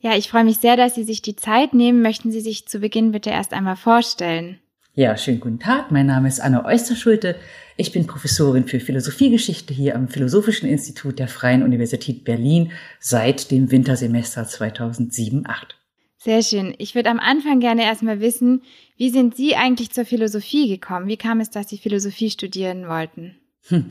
Ja, ich freue mich sehr, dass Sie sich die Zeit nehmen. Möchten Sie sich zu Beginn bitte erst einmal vorstellen? Ja, schönen guten Tag. Mein Name ist Anne Oysterschulte. Ich bin Professorin für Philosophiegeschichte hier am Philosophischen Institut der Freien Universität Berlin seit dem Wintersemester 2007-8. Sehr schön. Ich würde am Anfang gerne erstmal wissen, wie sind Sie eigentlich zur Philosophie gekommen? Wie kam es, dass Sie Philosophie studieren wollten? Hm.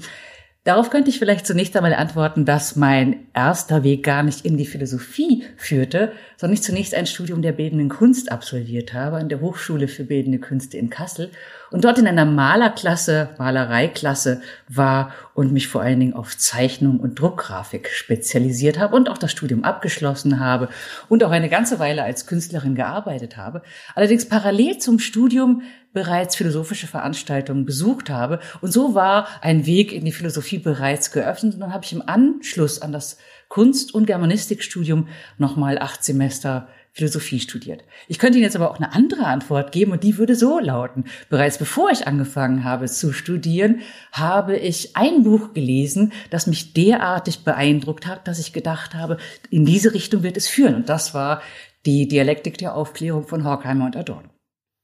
Darauf könnte ich vielleicht zunächst einmal antworten, dass mein erster Weg gar nicht in die Philosophie führte, sondern ich zunächst ein Studium der bildenden Kunst absolviert habe an der Hochschule für bildende Künste in Kassel und dort in einer Malerklasse, Malereiklasse war und mich vor allen Dingen auf Zeichnung und Druckgrafik spezialisiert habe und auch das Studium abgeschlossen habe und auch eine ganze Weile als Künstlerin gearbeitet habe. Allerdings parallel zum Studium bereits philosophische Veranstaltungen besucht habe. Und so war ein Weg in die Philosophie bereits geöffnet. Und dann habe ich im Anschluss an das Kunst- und Germanistikstudium nochmal acht Semester Philosophie studiert. Ich könnte Ihnen jetzt aber auch eine andere Antwort geben und die würde so lauten. Bereits bevor ich angefangen habe zu studieren, habe ich ein Buch gelesen, das mich derartig beeindruckt hat, dass ich gedacht habe, in diese Richtung wird es führen. Und das war die Dialektik der Aufklärung von Horkheimer und Adorno.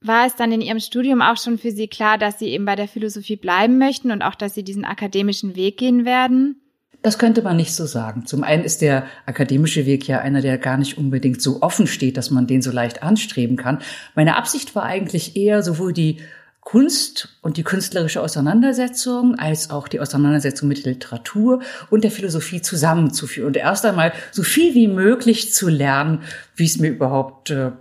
War es dann in Ihrem Studium auch schon für Sie klar, dass Sie eben bei der Philosophie bleiben möchten und auch, dass Sie diesen akademischen Weg gehen werden? Das könnte man nicht so sagen. Zum einen ist der akademische Weg ja einer, der gar nicht unbedingt so offen steht, dass man den so leicht anstreben kann. Meine Absicht war eigentlich eher sowohl die Kunst und die künstlerische Auseinandersetzung als auch die Auseinandersetzung mit Literatur und der Philosophie zusammenzuführen und erst einmal so viel wie möglich zu lernen, wie es mir überhaupt äh,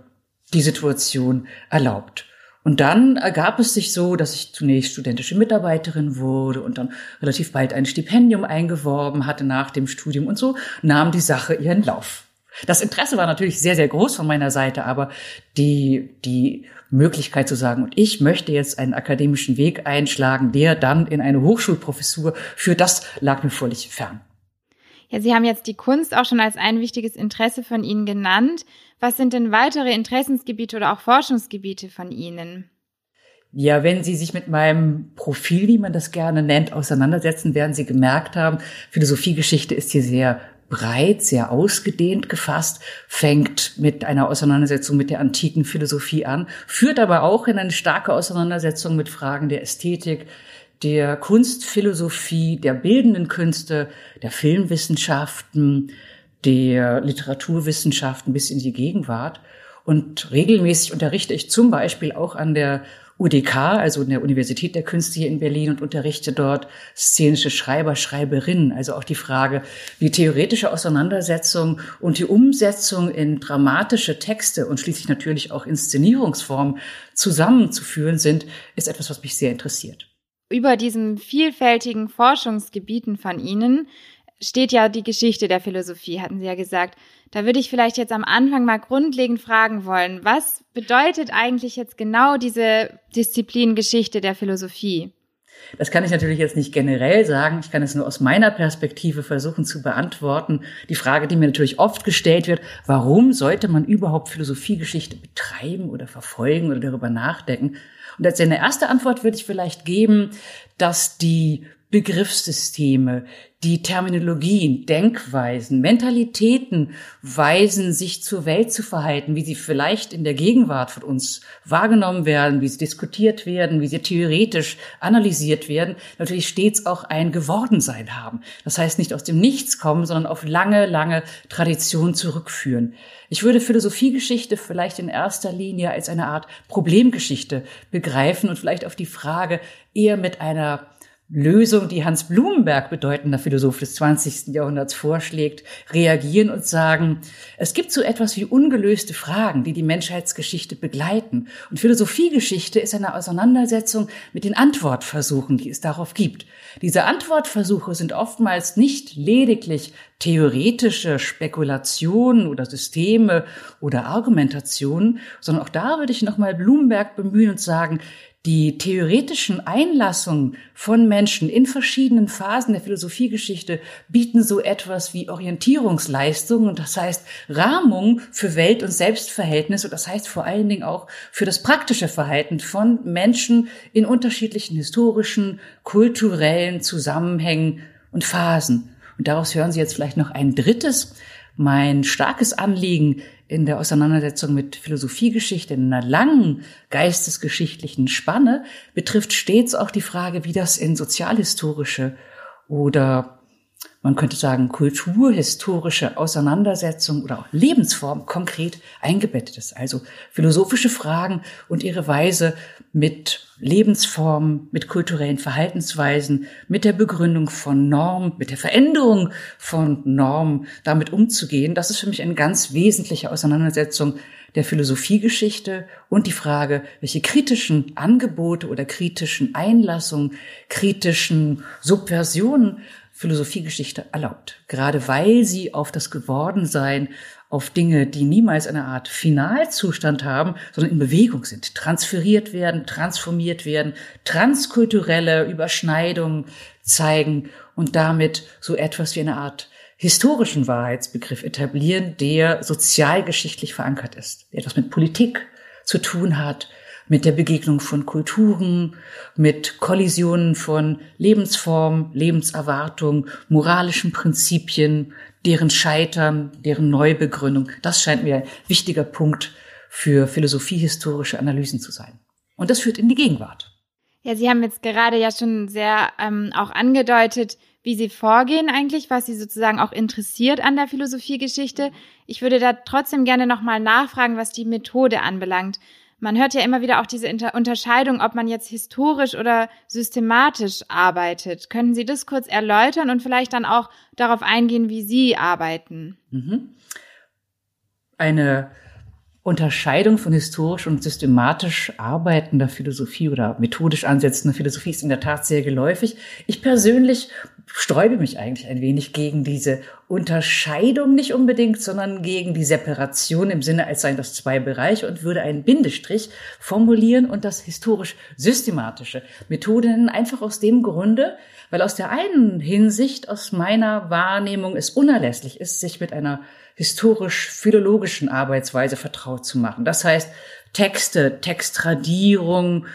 die Situation erlaubt. Und dann ergab es sich so, dass ich zunächst studentische Mitarbeiterin wurde und dann relativ bald ein Stipendium eingeworben hatte nach dem Studium und so nahm die Sache ihren Lauf. Das Interesse war natürlich sehr, sehr groß von meiner Seite, aber die, die Möglichkeit zu sagen, und ich möchte jetzt einen akademischen Weg einschlagen, der dann in eine Hochschulprofessur führt, das lag mir völlig fern. Ja, Sie haben jetzt die Kunst auch schon als ein wichtiges Interesse von Ihnen genannt. Was sind denn weitere Interessensgebiete oder auch Forschungsgebiete von Ihnen? Ja, wenn Sie sich mit meinem Profil, wie man das gerne nennt, auseinandersetzen, werden Sie gemerkt haben, Philosophiegeschichte ist hier sehr breit, sehr ausgedehnt gefasst, fängt mit einer Auseinandersetzung mit der antiken Philosophie an, führt aber auch in eine starke Auseinandersetzung mit Fragen der Ästhetik, der Kunstphilosophie, der bildenden Künste, der Filmwissenschaften, der Literaturwissenschaften bis in die Gegenwart. Und regelmäßig unterrichte ich zum Beispiel auch an der UDK, also in der Universität der Künste hier in Berlin und unterrichte dort szenische Schreiber, Schreiberinnen. Also auch die Frage, wie theoretische Auseinandersetzung und die Umsetzung in dramatische Texte und schließlich natürlich auch Inszenierungsformen zusammenzuführen sind, ist etwas, was mich sehr interessiert. Über diesen vielfältigen Forschungsgebieten von Ihnen steht ja die Geschichte der Philosophie, hatten Sie ja gesagt. Da würde ich vielleicht jetzt am Anfang mal grundlegend fragen wollen, was bedeutet eigentlich jetzt genau diese Disziplin Geschichte der Philosophie? Das kann ich natürlich jetzt nicht generell sagen. Ich kann es nur aus meiner Perspektive versuchen zu beantworten. Die Frage, die mir natürlich oft gestellt wird, warum sollte man überhaupt Philosophiegeschichte betreiben oder verfolgen oder darüber nachdenken? Und als eine erste Antwort würde ich vielleicht geben, dass die Begriffssysteme, die Terminologien, Denkweisen, Mentalitäten weisen, sich zur Welt zu verhalten, wie sie vielleicht in der Gegenwart von uns wahrgenommen werden, wie sie diskutiert werden, wie sie theoretisch analysiert werden, natürlich stets auch ein Gewordensein haben. Das heißt nicht aus dem Nichts kommen, sondern auf lange, lange Tradition zurückführen. Ich würde Philosophiegeschichte vielleicht in erster Linie als eine Art Problemgeschichte begreifen und vielleicht auf die Frage eher mit einer Lösung, die Hans Blumenberg, bedeutender Philosoph des 20. Jahrhunderts, vorschlägt, reagieren und sagen, es gibt so etwas wie ungelöste Fragen, die die Menschheitsgeschichte begleiten. Und Philosophiegeschichte ist eine Auseinandersetzung mit den Antwortversuchen, die es darauf gibt. Diese Antwortversuche sind oftmals nicht lediglich theoretische Spekulationen oder Systeme oder Argumentationen, sondern auch da würde ich nochmal Blumenberg bemühen und sagen, die theoretischen Einlassungen von Menschen in verschiedenen Phasen der Philosophiegeschichte bieten so etwas wie Orientierungsleistungen und das heißt Rahmung für Welt- und Selbstverhältnis und das heißt vor allen Dingen auch für das praktische Verhalten von Menschen in unterschiedlichen historischen, kulturellen Zusammenhängen und Phasen. Und daraus hören Sie jetzt vielleicht noch ein drittes. Mein starkes Anliegen in der Auseinandersetzung mit Philosophiegeschichte in einer langen geistesgeschichtlichen Spanne betrifft stets auch die Frage, wie das in sozialhistorische oder man könnte sagen, kulturhistorische Auseinandersetzung oder auch Lebensform konkret eingebettet ist. Also philosophische Fragen und ihre Weise mit Lebensformen, mit kulturellen Verhaltensweisen, mit der Begründung von Normen, mit der Veränderung von Normen damit umzugehen. Das ist für mich eine ganz wesentliche Auseinandersetzung der Philosophiegeschichte und die Frage, welche kritischen Angebote oder kritischen Einlassungen, kritischen Subversionen Philosophiegeschichte erlaubt. Gerade weil sie auf das Gewordensein, auf Dinge, die niemals eine Art Finalzustand haben, sondern in Bewegung sind, transferiert werden, transformiert werden, transkulturelle Überschneidungen zeigen und damit so etwas wie eine Art historischen Wahrheitsbegriff etablieren, der sozialgeschichtlich verankert ist, der etwas mit Politik zu tun hat, mit der Begegnung von Kulturen, mit Kollisionen von Lebensformen, Lebenserwartung, moralischen Prinzipien, deren Scheitern, deren Neubegründung. Das scheint mir ein wichtiger Punkt für philosophiehistorische Analysen zu sein. Und das führt in die Gegenwart. Ja, Sie haben jetzt gerade ja schon sehr ähm, auch angedeutet, wie Sie vorgehen eigentlich, was Sie sozusagen auch interessiert an der Philosophiegeschichte. Ich würde da trotzdem gerne nochmal nachfragen, was die Methode anbelangt. Man hört ja immer wieder auch diese Inter Unterscheidung, ob man jetzt historisch oder systematisch arbeitet. Können Sie das kurz erläutern und vielleicht dann auch darauf eingehen, wie Sie arbeiten? Mhm. Eine Unterscheidung von historisch und systematisch arbeitender Philosophie oder methodisch ansetzender Philosophie ist in der Tat sehr geläufig. Ich persönlich sträube mich eigentlich ein wenig gegen diese Unterscheidung nicht unbedingt, sondern gegen die Separation im Sinne, als seien das zwei Bereiche und würde einen Bindestrich formulieren und das historisch systematische Methode nennen, einfach aus dem Grunde, weil aus der einen Hinsicht, aus meiner Wahrnehmung, es unerlässlich ist, sich mit einer historisch-philologischen Arbeitsweise vertraut zu machen. Das heißt, Texte, Textradierung,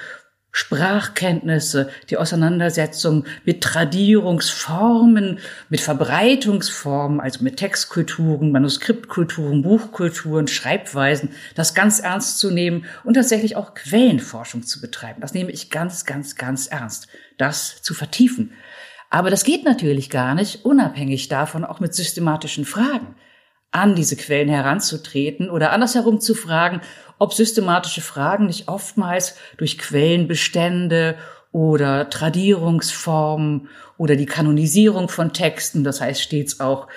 Sprachkenntnisse, die Auseinandersetzung mit Tradierungsformen, mit Verbreitungsformen, also mit Textkulturen, Manuskriptkulturen, Buchkulturen, Schreibweisen, das ganz ernst zu nehmen und tatsächlich auch Quellenforschung zu betreiben. Das nehme ich ganz, ganz, ganz ernst, das zu vertiefen. Aber das geht natürlich gar nicht, unabhängig davon auch mit systematischen Fragen an diese Quellen heranzutreten oder andersherum zu fragen, ob systematische Fragen nicht oftmals durch Quellenbestände oder Tradierungsformen oder die Kanonisierung von Texten, das heißt stets auch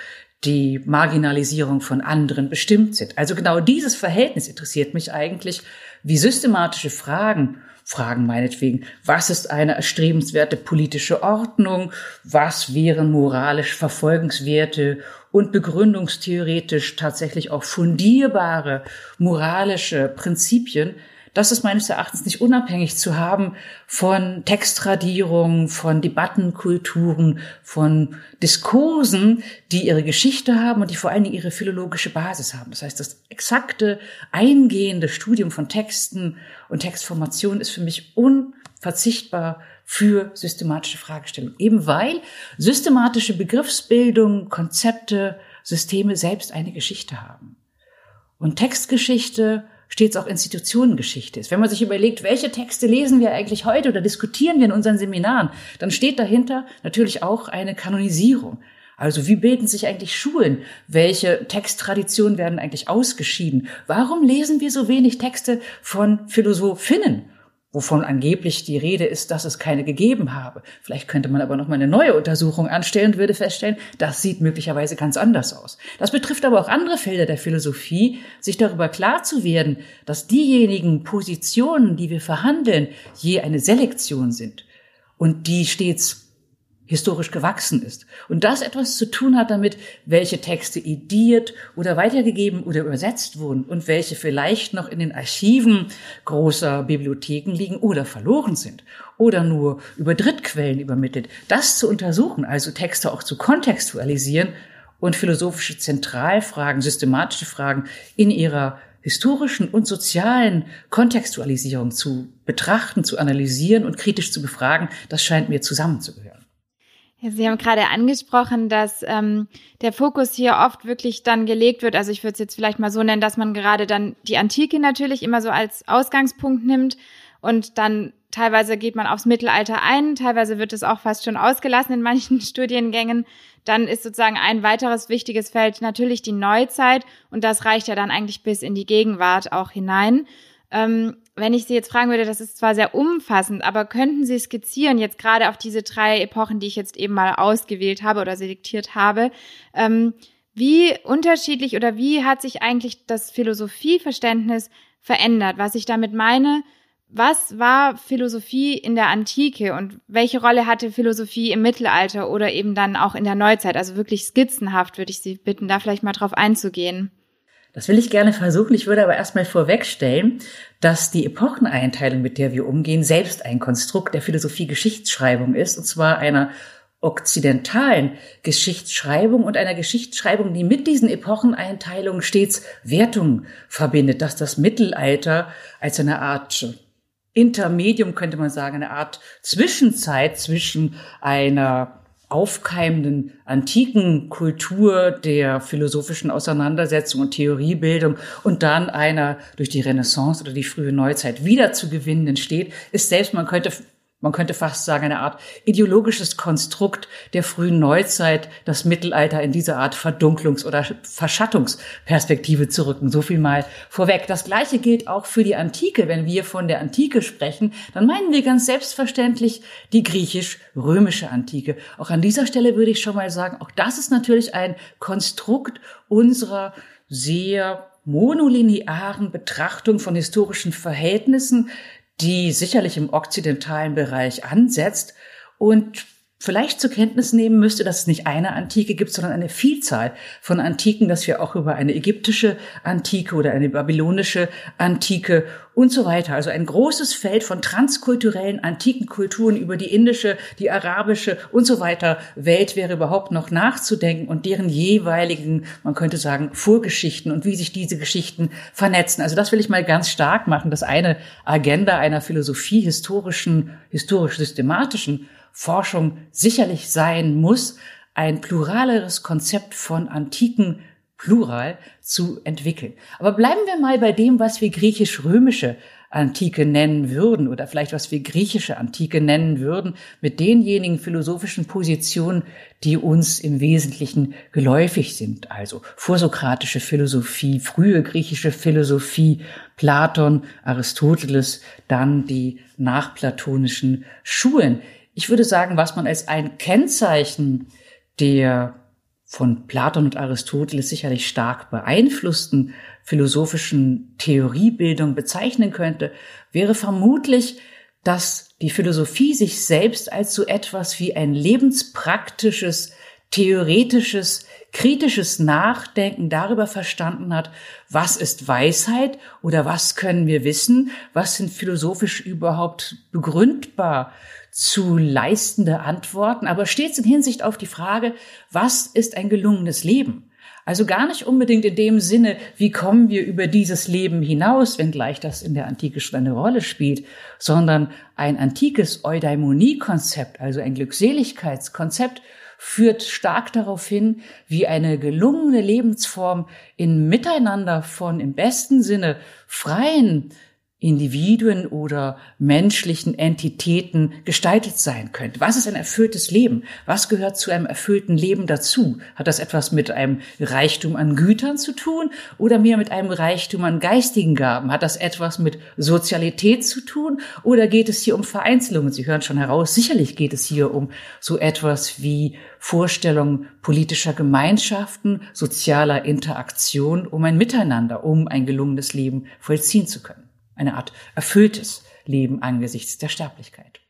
die Marginalisierung von anderen bestimmt sind. Also genau dieses Verhältnis interessiert mich eigentlich, wie systematische Fragen Fragen meinetwegen, was ist eine erstrebenswerte politische Ordnung, was wären moralisch verfolgenswerte und begründungstheoretisch tatsächlich auch fundierbare moralische Prinzipien, das ist meines Erachtens nicht unabhängig zu haben von Textradierungen, von Debattenkulturen, von Diskursen, die ihre Geschichte haben und die vor allen Dingen ihre philologische Basis haben. Das heißt, das exakte, eingehende Studium von Texten und Textformation ist für mich unverzichtbar für systematische Fragestellungen. Eben weil systematische Begriffsbildung, Konzepte, Systeme selbst eine Geschichte haben. Und Textgeschichte stets auch Institutionengeschichte ist. Wenn man sich überlegt, welche Texte lesen wir eigentlich heute oder diskutieren wir in unseren Seminaren, dann steht dahinter natürlich auch eine Kanonisierung. Also wie bilden sich eigentlich Schulen? Welche Texttraditionen werden eigentlich ausgeschieden? Warum lesen wir so wenig Texte von Philosophinnen? wovon angeblich die Rede ist, dass es keine gegeben habe. Vielleicht könnte man aber noch mal eine neue Untersuchung anstellen und würde feststellen, das sieht möglicherweise ganz anders aus. Das betrifft aber auch andere Felder der Philosophie, sich darüber klar zu werden, dass diejenigen Positionen, die wir verhandeln, je eine Selektion sind und die stets historisch gewachsen ist. Und das etwas zu tun hat damit, welche Texte ediert oder weitergegeben oder übersetzt wurden und welche vielleicht noch in den Archiven großer Bibliotheken liegen oder verloren sind oder nur über Drittquellen übermittelt. Das zu untersuchen, also Texte auch zu kontextualisieren und philosophische Zentralfragen, systematische Fragen in ihrer historischen und sozialen Kontextualisierung zu betrachten, zu analysieren und kritisch zu befragen, das scheint mir zusammenzugehören. Sie haben gerade angesprochen, dass ähm, der Fokus hier oft wirklich dann gelegt wird. Also ich würde es jetzt vielleicht mal so nennen, dass man gerade dann die Antike natürlich immer so als Ausgangspunkt nimmt und dann teilweise geht man aufs Mittelalter ein, teilweise wird es auch fast schon ausgelassen in manchen Studiengängen. Dann ist sozusagen ein weiteres wichtiges Feld natürlich die Neuzeit und das reicht ja dann eigentlich bis in die Gegenwart auch hinein. Ähm, wenn ich Sie jetzt fragen würde, das ist zwar sehr umfassend, aber könnten Sie skizzieren, jetzt gerade auf diese drei Epochen, die ich jetzt eben mal ausgewählt habe oder selektiert habe, ähm, wie unterschiedlich oder wie hat sich eigentlich das Philosophieverständnis verändert? Was ich damit meine, was war Philosophie in der Antike und welche Rolle hatte Philosophie im Mittelalter oder eben dann auch in der Neuzeit? Also wirklich skizzenhaft würde ich Sie bitten, da vielleicht mal drauf einzugehen. Das will ich gerne versuchen. Ich würde aber erstmal vorwegstellen, dass die Epocheneinteilung, mit der wir umgehen, selbst ein Konstrukt der Philosophie Geschichtsschreibung ist, und zwar einer okzidentalen Geschichtsschreibung und einer Geschichtsschreibung, die mit diesen Epocheneinteilungen stets Wertungen verbindet, dass das Mittelalter als eine Art Intermedium, könnte man sagen, eine Art Zwischenzeit zwischen einer aufkeimenden antiken Kultur der philosophischen Auseinandersetzung und Theoriebildung und dann einer durch die Renaissance oder die frühe Neuzeit wiederzugewinnenden steht, ist selbst, man könnte man könnte fast sagen, eine Art ideologisches Konstrukt der frühen Neuzeit, das Mittelalter in diese Art Verdunklungs- oder Verschattungsperspektive zu rücken. So viel mal vorweg. Das Gleiche gilt auch für die Antike. Wenn wir von der Antike sprechen, dann meinen wir ganz selbstverständlich die griechisch-römische Antike. Auch an dieser Stelle würde ich schon mal sagen, auch das ist natürlich ein Konstrukt unserer sehr monolinearen Betrachtung von historischen Verhältnissen, die sicherlich im okzidentalen Bereich ansetzt. Und vielleicht zur Kenntnis nehmen müsste, dass es nicht eine Antike gibt, sondern eine Vielzahl von Antiken, dass wir auch über eine ägyptische Antike oder eine babylonische Antike und so weiter. Also ein großes Feld von transkulturellen antiken Kulturen über die indische, die arabische und so weiter Welt wäre überhaupt noch nachzudenken und deren jeweiligen, man könnte sagen, Vorgeschichten und wie sich diese Geschichten vernetzen. Also das will ich mal ganz stark machen, dass eine Agenda einer Philosophie historischen, historisch-systematischen Forschung sicherlich sein muss, ein pluraleres Konzept von antiken Plural zu entwickeln. Aber bleiben wir mal bei dem, was wir griechisch-römische Antike nennen würden oder vielleicht was wir griechische Antike nennen würden, mit denjenigen philosophischen Positionen, die uns im Wesentlichen geläufig sind. Also vorsokratische Philosophie, frühe griechische Philosophie, Platon, Aristoteles, dann die nachplatonischen Schulen ich würde sagen, was man als ein Kennzeichen der von Platon und Aristoteles sicherlich stark beeinflussten philosophischen Theoriebildung bezeichnen könnte, wäre vermutlich, dass die Philosophie sich selbst als so etwas wie ein lebenspraktisches, theoretisches, kritisches Nachdenken darüber verstanden hat, was ist Weisheit oder was können wir wissen, was sind philosophisch überhaupt begründbar zu leistende Antworten, aber stets in Hinsicht auf die Frage, was ist ein gelungenes Leben? Also gar nicht unbedingt in dem Sinne, wie kommen wir über dieses Leben hinaus, wenngleich das in der Antike schon eine Rolle spielt, sondern ein antikes Eudaimonie-Konzept, also ein Glückseligkeitskonzept, führt stark darauf hin, wie eine gelungene Lebensform in Miteinander von im besten Sinne freien, Individuen oder menschlichen Entitäten gestaltet sein könnte. Was ist ein erfülltes Leben? Was gehört zu einem erfüllten Leben dazu? Hat das etwas mit einem Reichtum an Gütern zu tun oder mehr mit einem Reichtum an geistigen Gaben? Hat das etwas mit Sozialität zu tun oder geht es hier um Vereinzelungen? Sie hören schon heraus, sicherlich geht es hier um so etwas wie Vorstellungen politischer Gemeinschaften, sozialer Interaktion, um ein Miteinander, um ein gelungenes Leben vollziehen zu können eine Art erfülltes Leben angesichts der Sterblichkeit.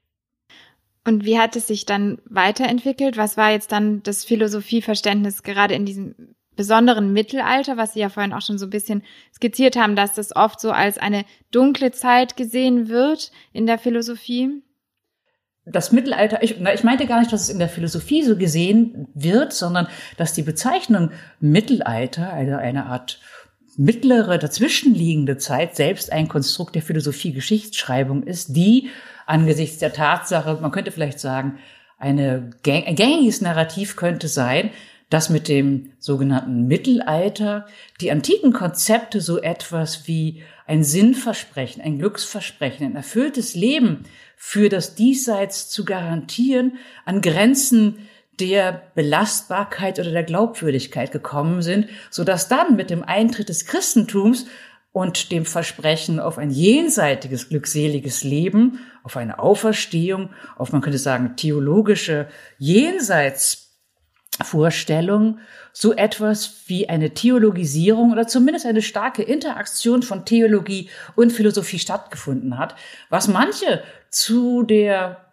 Und wie hat es sich dann weiterentwickelt? Was war jetzt dann das Philosophieverständnis gerade in diesem besonderen Mittelalter, was Sie ja vorhin auch schon so ein bisschen skizziert haben, dass das oft so als eine dunkle Zeit gesehen wird in der Philosophie? Das Mittelalter, ich, ich meinte gar nicht, dass es in der Philosophie so gesehen wird, sondern dass die Bezeichnung Mittelalter, also eine Art mittlere, dazwischenliegende Zeit selbst ein Konstrukt der Philosophie-Geschichtsschreibung ist, die angesichts der Tatsache, man könnte vielleicht sagen, eine, ein gängiges Narrativ könnte sein, dass mit dem sogenannten Mittelalter die antiken Konzepte so etwas wie ein Sinnversprechen, ein Glücksversprechen, ein erfülltes Leben für das Diesseits zu garantieren, an Grenzen der Belastbarkeit oder der Glaubwürdigkeit gekommen sind, so dass dann mit dem Eintritt des Christentums und dem Versprechen auf ein jenseitiges, glückseliges Leben, auf eine Auferstehung, auf, man könnte sagen, theologische Jenseitsvorstellung, so etwas wie eine Theologisierung oder zumindest eine starke Interaktion von Theologie und Philosophie stattgefunden hat, was manche zu der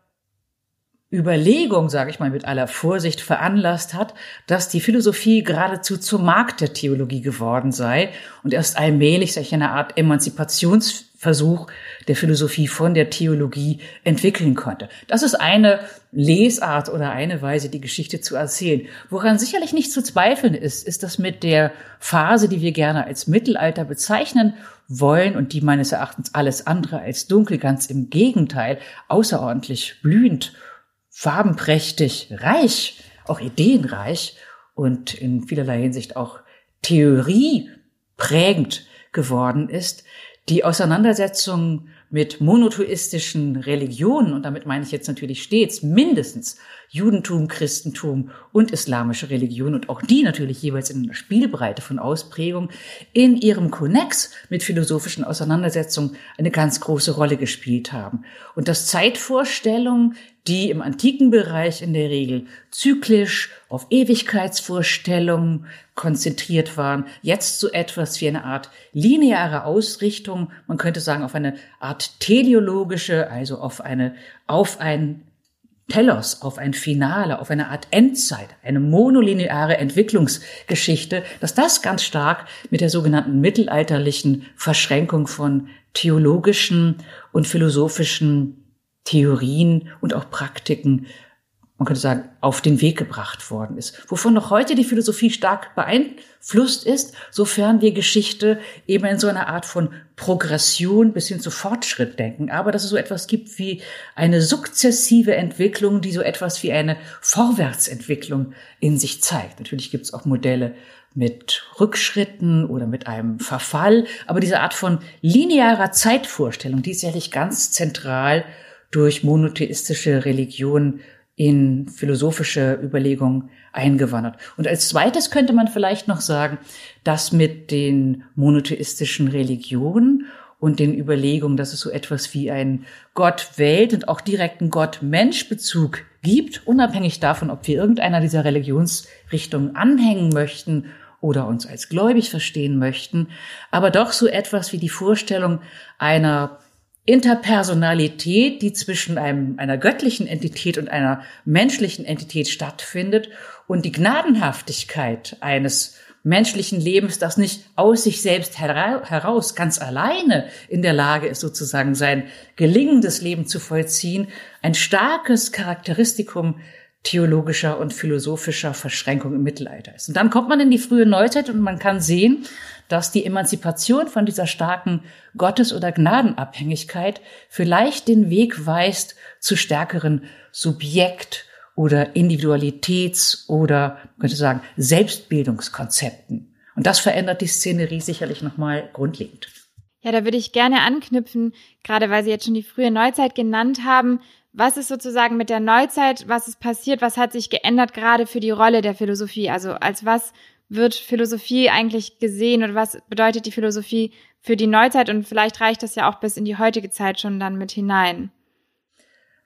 Überlegung, sage ich mal mit aller Vorsicht, veranlasst hat, dass die Philosophie geradezu zur Markt der Theologie geworden sei und erst allmählich sich eine Art Emanzipationsversuch der Philosophie von der Theologie entwickeln konnte. Das ist eine Lesart oder eine Weise, die Geschichte zu erzählen. Woran sicherlich nicht zu zweifeln ist, ist das mit der Phase, die wir gerne als Mittelalter bezeichnen wollen und die meines Erachtens alles andere als dunkel, ganz im Gegenteil, außerordentlich blühend farbenprächtig, reich, auch ideenreich und in vielerlei Hinsicht auch theorieprägend geworden ist, die Auseinandersetzung mit monotheistischen Religionen, und damit meine ich jetzt natürlich stets mindestens Judentum, Christentum und islamische Religion und auch die natürlich jeweils in einer Spielbreite von Ausprägung in ihrem Konnex mit philosophischen Auseinandersetzungen eine ganz große Rolle gespielt haben. Und dass Zeitvorstellungen, die im antiken Bereich in der Regel zyklisch auf Ewigkeitsvorstellungen konzentriert waren, jetzt so etwas wie eine Art lineare Ausrichtung, man könnte sagen auf eine Art teleologische, also auf eine, auf ein Telos, auf ein Finale, auf eine Art Endzeit, eine monolineare Entwicklungsgeschichte, dass das ganz stark mit der sogenannten mittelalterlichen Verschränkung von theologischen und philosophischen Theorien und auch Praktiken man könnte sagen, auf den Weg gebracht worden ist. Wovon noch heute die Philosophie stark beeinflusst ist, sofern wir Geschichte eben in so einer Art von Progression bis hin zu Fortschritt denken. Aber dass es so etwas gibt wie eine sukzessive Entwicklung, die so etwas wie eine Vorwärtsentwicklung in sich zeigt. Natürlich gibt es auch Modelle mit Rückschritten oder mit einem Verfall. Aber diese Art von linearer Zeitvorstellung, die ist sicherlich ganz zentral durch monotheistische Religionen in philosophische Überlegungen eingewandert. Und als zweites könnte man vielleicht noch sagen, dass mit den monotheistischen Religionen und den Überlegungen, dass es so etwas wie ein Gott-Welt und auch direkten Gott-Mensch-Bezug gibt, unabhängig davon, ob wir irgendeiner dieser Religionsrichtungen anhängen möchten oder uns als gläubig verstehen möchten, aber doch so etwas wie die Vorstellung einer Interpersonalität, die zwischen einem, einer göttlichen Entität und einer menschlichen Entität stattfindet und die Gnadenhaftigkeit eines menschlichen Lebens, das nicht aus sich selbst heraus ganz alleine in der Lage ist, sozusagen sein gelingendes Leben zu vollziehen, ein starkes Charakteristikum theologischer und philosophischer Verschränkung im Mittelalter ist. Und dann kommt man in die frühe Neuzeit und man kann sehen, dass die Emanzipation von dieser starken Gottes- oder Gnadenabhängigkeit vielleicht den Weg weist zu stärkeren Subjekt- oder Individualitäts- oder, könnte sagen, Selbstbildungskonzepten. Und das verändert die Szenerie sicherlich nochmal grundlegend. Ja, da würde ich gerne anknüpfen, gerade weil Sie jetzt schon die frühe Neuzeit genannt haben. Was ist sozusagen mit der Neuzeit, was ist passiert, was hat sich geändert gerade für die Rolle der Philosophie? Also als was wird Philosophie eigentlich gesehen oder was bedeutet die Philosophie für die Neuzeit und vielleicht reicht das ja auch bis in die heutige Zeit schon dann mit hinein.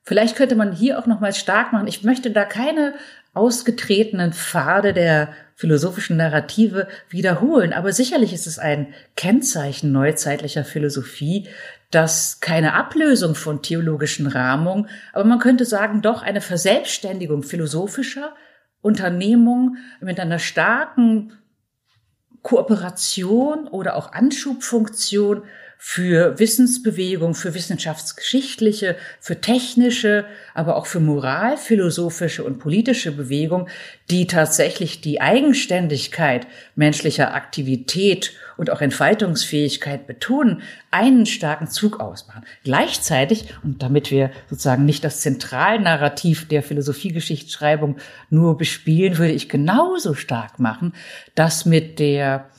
Vielleicht könnte man hier auch nochmal stark machen. Ich möchte da keine ausgetretenen Pfade der philosophischen Narrative wiederholen, aber sicherlich ist es ein Kennzeichen neuzeitlicher Philosophie, dass keine Ablösung von theologischen Rahmungen, aber man könnte sagen, doch eine Verselbstständigung philosophischer Unternehmungen mit einer starken Kooperation oder auch Anschubfunktion für Wissensbewegung, für wissenschaftsgeschichtliche, für technische, aber auch für moralphilosophische und politische Bewegung, die tatsächlich die Eigenständigkeit menschlicher Aktivität und auch Entfaltungsfähigkeit betonen, einen starken Zug ausmachen. Gleichzeitig, und damit wir sozusagen nicht das Zentralnarrativ der Philosophiegeschichtsschreibung nur bespielen, würde ich genauso stark machen, dass mit der,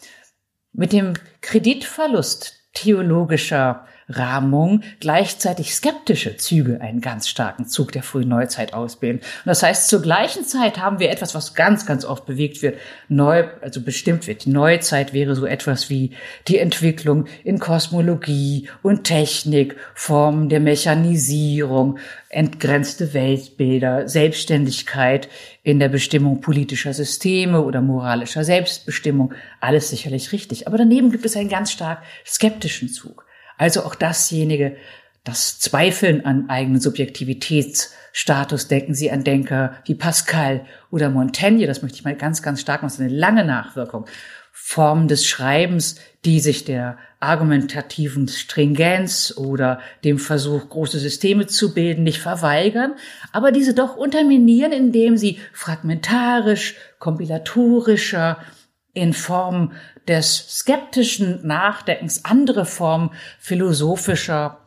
mit dem Kreditverlust theologischer Rahmung gleichzeitig skeptische Züge einen ganz starken Zug der frühen Neuzeit ausbilden. Und das heißt, zur gleichen Zeit haben wir etwas, was ganz, ganz oft bewegt wird, neu, also bestimmt wird. Die Neuzeit wäre so etwas wie die Entwicklung in Kosmologie und Technik, Formen der Mechanisierung, entgrenzte Weltbilder, Selbstständigkeit in der Bestimmung politischer Systeme oder moralischer Selbstbestimmung. Alles sicherlich richtig. Aber daneben gibt es einen ganz stark skeptischen Zug. Also auch dasjenige, das Zweifeln an eigenen Subjektivitätsstatus. Denken Sie an Denker wie Pascal oder Montaigne. Das möchte ich mal ganz, ganz stark machen. Das ist eine lange Nachwirkung. Formen des Schreibens, die sich der argumentativen Stringenz oder dem Versuch, große Systeme zu bilden, nicht verweigern, aber diese doch unterminieren, indem sie fragmentarisch, kompilatorischer, in Form des skeptischen Nachdenkens andere Formen philosophischer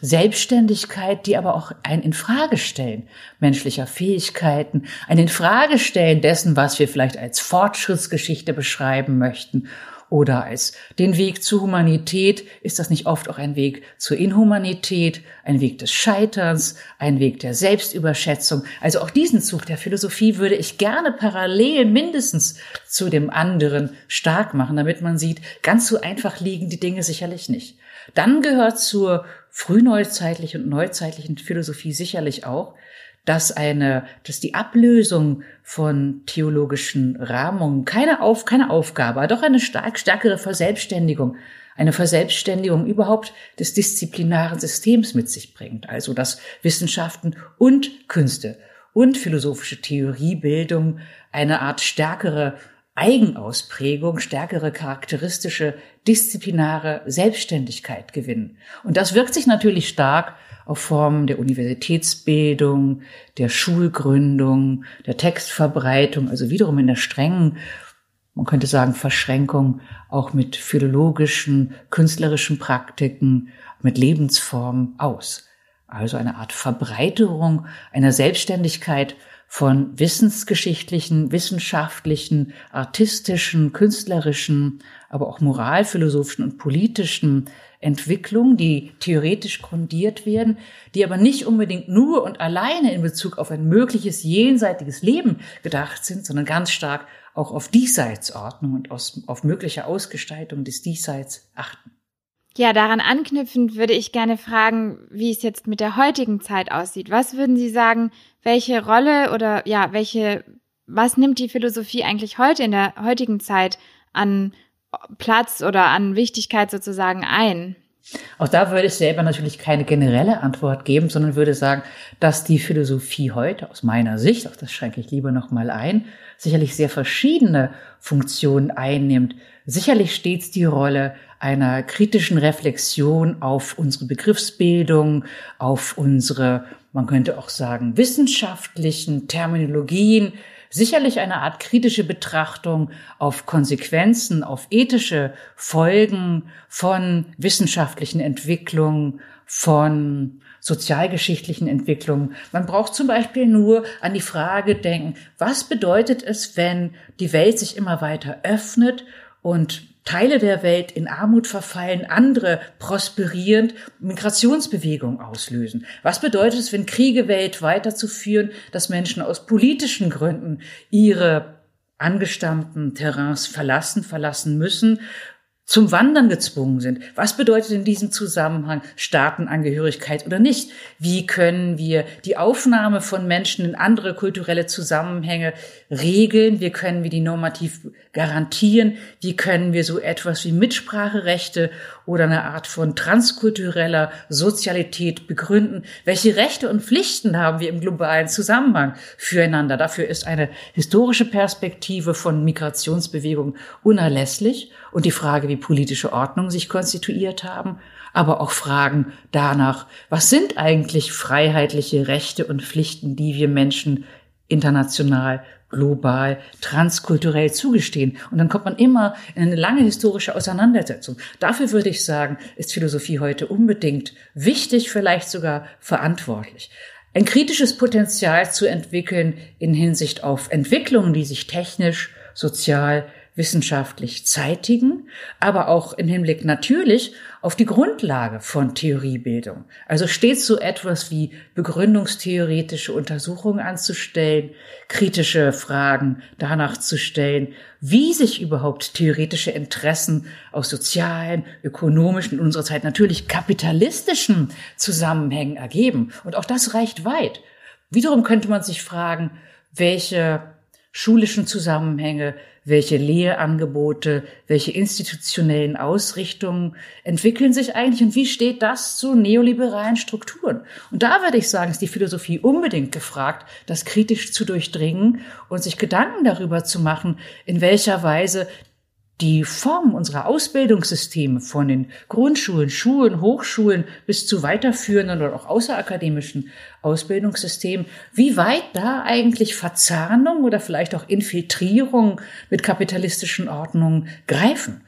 Selbstständigkeit, die aber auch ein Infragestellen menschlicher Fähigkeiten, ein Infragestellen dessen, was wir vielleicht als Fortschrittsgeschichte beschreiben möchten oder als den Weg zur Humanität, ist das nicht oft auch ein Weg zur Inhumanität, ein Weg des Scheiterns, ein Weg der Selbstüberschätzung. Also auch diesen Zug der Philosophie würde ich gerne parallel mindestens zu dem anderen stark machen, damit man sieht, ganz so einfach liegen die Dinge sicherlich nicht. Dann gehört zur frühneuzeitlichen und neuzeitlichen Philosophie sicherlich auch, dass eine, dass die Ablösung von theologischen Rahmungen keine Auf, keine Aufgabe, aber doch eine stark stärkere Verselbstständigung, eine Verselbstständigung überhaupt des disziplinaren Systems mit sich bringt. Also, dass Wissenschaften und Künste und philosophische Theoriebildung eine Art stärkere Eigenausprägung, stärkere charakteristische disziplinare Selbstständigkeit gewinnen. Und das wirkt sich natürlich stark auf Formen der Universitätsbildung, der Schulgründung, der Textverbreitung, also wiederum in der strengen, man könnte sagen, Verschränkung auch mit philologischen, künstlerischen Praktiken, mit Lebensformen aus. Also eine Art Verbreiterung einer Selbstständigkeit von wissensgeschichtlichen, wissenschaftlichen, artistischen, künstlerischen, aber auch moralphilosophischen und politischen Entwicklungen, die theoretisch grundiert werden, die aber nicht unbedingt nur und alleine in Bezug auf ein mögliches jenseitiges Leben gedacht sind, sondern ganz stark auch auf Diesseitsordnung und auf mögliche Ausgestaltung des Diesseits achten. Ja, daran anknüpfend würde ich gerne fragen, wie es jetzt mit der heutigen Zeit aussieht. Was würden Sie sagen, welche Rolle oder ja, welche, was nimmt die Philosophie eigentlich heute in der heutigen Zeit an Platz oder an Wichtigkeit sozusagen ein? Auch da würde ich selber natürlich keine generelle Antwort geben, sondern würde sagen, dass die Philosophie heute aus meiner Sicht, auch das schränke ich lieber nochmal ein, sicherlich sehr verschiedene Funktionen einnimmt. Sicherlich stets die Rolle einer kritischen Reflexion auf unsere Begriffsbildung, auf unsere, man könnte auch sagen, wissenschaftlichen Terminologien, sicherlich eine Art kritische Betrachtung auf Konsequenzen, auf ethische Folgen von wissenschaftlichen Entwicklungen, von sozialgeschichtlichen Entwicklungen. Man braucht zum Beispiel nur an die Frage denken, was bedeutet es, wenn die Welt sich immer weiter öffnet und Teile der Welt in Armut verfallen, andere prosperierend Migrationsbewegungen auslösen. Was bedeutet es, wenn Kriege weltweit dazu führen, dass Menschen aus politischen Gründen ihre angestammten Terrains verlassen, verlassen müssen zum Wandern gezwungen sind. Was bedeutet in diesem Zusammenhang Staatenangehörigkeit oder nicht? Wie können wir die Aufnahme von Menschen in andere kulturelle Zusammenhänge regeln? Wie können wir die normativ garantieren? Wie können wir so etwas wie Mitspracherechte oder eine Art von transkultureller Sozialität begründen? Welche Rechte und Pflichten haben wir im globalen Zusammenhang füreinander? Dafür ist eine historische Perspektive von Migrationsbewegungen unerlässlich und die Frage, wie politische Ordnungen sich konstituiert haben, aber auch Fragen danach, was sind eigentlich freiheitliche Rechte und Pflichten, die wir Menschen international, global, transkulturell zugestehen. Und dann kommt man immer in eine lange historische Auseinandersetzung. Dafür würde ich sagen, ist Philosophie heute unbedingt wichtig, vielleicht sogar verantwortlich. Ein kritisches Potenzial zu entwickeln in Hinsicht auf Entwicklungen, die sich technisch, sozial, wissenschaftlich zeitigen, aber auch im Hinblick natürlich auf die Grundlage von Theoriebildung. Also stets so etwas wie begründungstheoretische Untersuchungen anzustellen, kritische Fragen danach zu stellen, wie sich überhaupt theoretische Interessen aus sozialen, ökonomischen, in unserer Zeit natürlich kapitalistischen Zusammenhängen ergeben. Und auch das reicht weit. Wiederum könnte man sich fragen, welche schulischen Zusammenhänge, welche Lehrangebote, welche institutionellen Ausrichtungen entwickeln sich eigentlich und wie steht das zu neoliberalen Strukturen? Und da würde ich sagen, ist die Philosophie unbedingt gefragt, das kritisch zu durchdringen und sich Gedanken darüber zu machen, in welcher Weise die Form unserer Ausbildungssysteme von den Grundschulen, Schulen, Hochschulen bis zu weiterführenden oder auch außerakademischen Ausbildungssystemen, wie weit da eigentlich Verzahnung oder vielleicht auch Infiltrierung mit kapitalistischen Ordnungen greifen.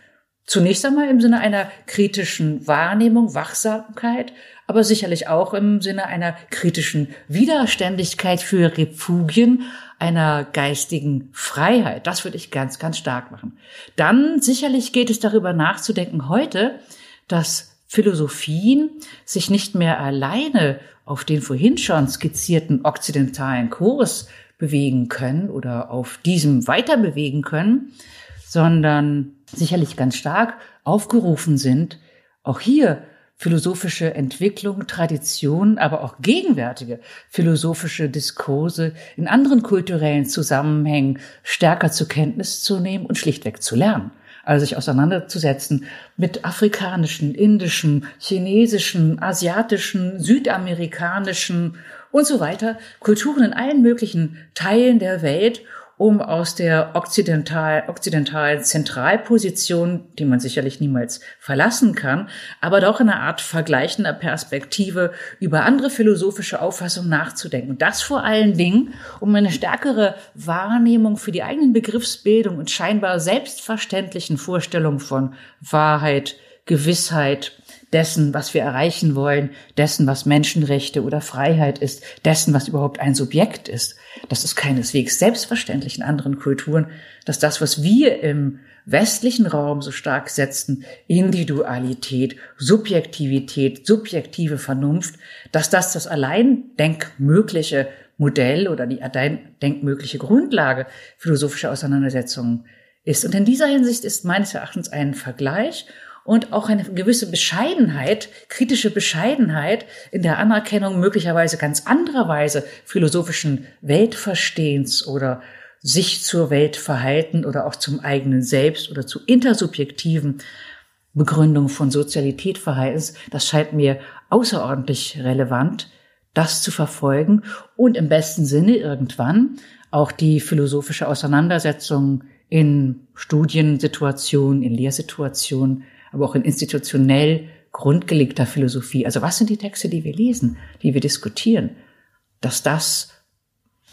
Zunächst einmal im Sinne einer kritischen Wahrnehmung, Wachsamkeit, aber sicherlich auch im Sinne einer kritischen Widerständigkeit für Refugien, einer geistigen Freiheit. Das würde ich ganz, ganz stark machen. Dann sicherlich geht es darüber nachzudenken heute, dass Philosophien sich nicht mehr alleine auf den vorhin schon skizzierten okzidentalen Kurs bewegen können oder auf diesem weiter bewegen können, sondern sicherlich ganz stark aufgerufen sind, auch hier philosophische Entwicklung, Tradition, aber auch gegenwärtige philosophische Diskurse in anderen kulturellen Zusammenhängen stärker zur Kenntnis zu nehmen und schlichtweg zu lernen. Also sich auseinanderzusetzen mit afrikanischen, indischen, chinesischen, asiatischen, südamerikanischen und so weiter Kulturen in allen möglichen Teilen der Welt um aus der okzidental, okzidentalen Zentralposition, die man sicherlich niemals verlassen kann, aber doch in einer Art vergleichender Perspektive über andere philosophische Auffassungen nachzudenken. Das vor allen Dingen, um eine stärkere Wahrnehmung für die eigenen Begriffsbildung und scheinbar selbstverständlichen Vorstellungen von Wahrheit, Gewissheit, dessen, was wir erreichen wollen, dessen, was Menschenrechte oder Freiheit ist, dessen, was überhaupt ein Subjekt ist. Das ist keineswegs selbstverständlich in anderen Kulturen, dass das, was wir im westlichen Raum so stark setzen, Individualität, Subjektivität, subjektive Vernunft, dass das das allein denkmögliche Modell oder die allein denkmögliche Grundlage philosophischer Auseinandersetzungen ist. Und in dieser Hinsicht ist meines Erachtens ein Vergleich und auch eine gewisse Bescheidenheit, kritische Bescheidenheit in der Anerkennung möglicherweise ganz anderer Weise philosophischen Weltverstehens oder sich zur Welt verhalten oder auch zum eigenen Selbst oder zu intersubjektiven Begründung von Sozialität Verhaltens, das scheint mir außerordentlich relevant, das zu verfolgen und im besten Sinne irgendwann auch die philosophische Auseinandersetzung in Studiensituationen, in Lehrsituationen aber auch in institutionell grundgelegter Philosophie. Also was sind die Texte, die wir lesen, die wir diskutieren? Dass das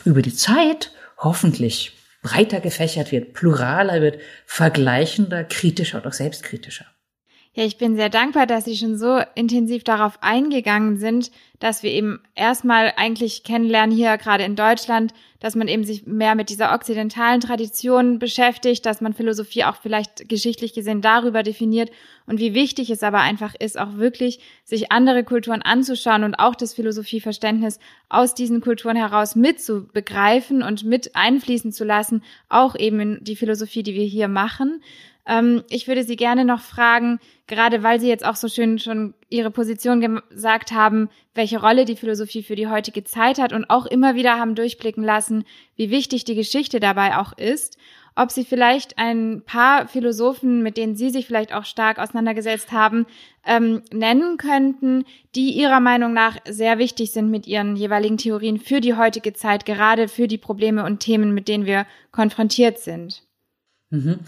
über die Zeit hoffentlich breiter gefächert wird, pluraler wird, vergleichender, kritischer und auch selbstkritischer. Ja, ich bin sehr dankbar, dass Sie schon so intensiv darauf eingegangen sind, dass wir eben erstmal eigentlich kennenlernen hier gerade in Deutschland, dass man eben sich mehr mit dieser okzidentalen Tradition beschäftigt, dass man Philosophie auch vielleicht geschichtlich gesehen darüber definiert und wie wichtig es aber einfach ist, auch wirklich sich andere Kulturen anzuschauen und auch das Philosophieverständnis aus diesen Kulturen heraus mit zu begreifen und mit einfließen zu lassen, auch eben in die Philosophie, die wir hier machen. Ähm, ich würde Sie gerne noch fragen, gerade weil Sie jetzt auch so schön schon Ihre Position gesagt haben, welche Rolle die Philosophie für die heutige Zeit hat und auch immer wieder haben durchblicken lassen, wie wichtig die Geschichte dabei auch ist, ob Sie vielleicht ein paar Philosophen, mit denen Sie sich vielleicht auch stark auseinandergesetzt haben, ähm, nennen könnten, die Ihrer Meinung nach sehr wichtig sind mit ihren jeweiligen Theorien für die heutige Zeit, gerade für die Probleme und Themen, mit denen wir konfrontiert sind. Mhm.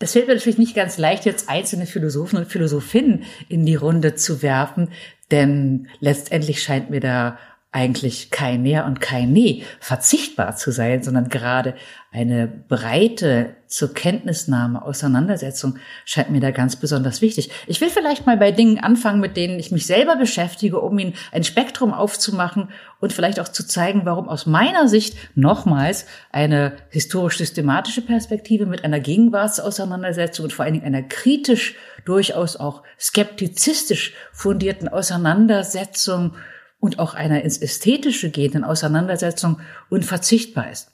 Das fällt mir natürlich nicht ganz leicht, jetzt einzelne Philosophen und Philosophinnen in die Runde zu werfen, denn letztendlich scheint mir da eigentlich kein Mehr und kein Nee verzichtbar zu sein, sondern gerade eine breite zur Kenntnisnahme, Auseinandersetzung scheint mir da ganz besonders wichtig. Ich will vielleicht mal bei Dingen anfangen, mit denen ich mich selber beschäftige, um Ihnen ein Spektrum aufzumachen und vielleicht auch zu zeigen, warum aus meiner Sicht nochmals eine historisch-systematische Perspektive mit einer Gegenwartsauseinandersetzung und vor allen Dingen einer kritisch, durchaus auch skeptizistisch fundierten Auseinandersetzung und auch einer ins Ästhetische gehenden Auseinandersetzung unverzichtbar ist.